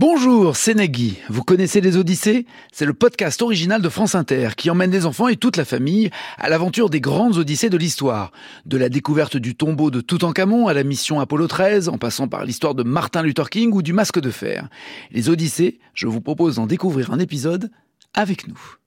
Bonjour, c'est Nagui. Vous connaissez les Odyssées? C'est le podcast original de France Inter qui emmène les enfants et toute la famille à l'aventure des grandes Odyssées de l'histoire. De la découverte du tombeau de Toutankhamon à la mission Apollo 13, en passant par l'histoire de Martin Luther King ou du masque de fer. Les Odyssées, je vous propose d'en découvrir un épisode avec nous.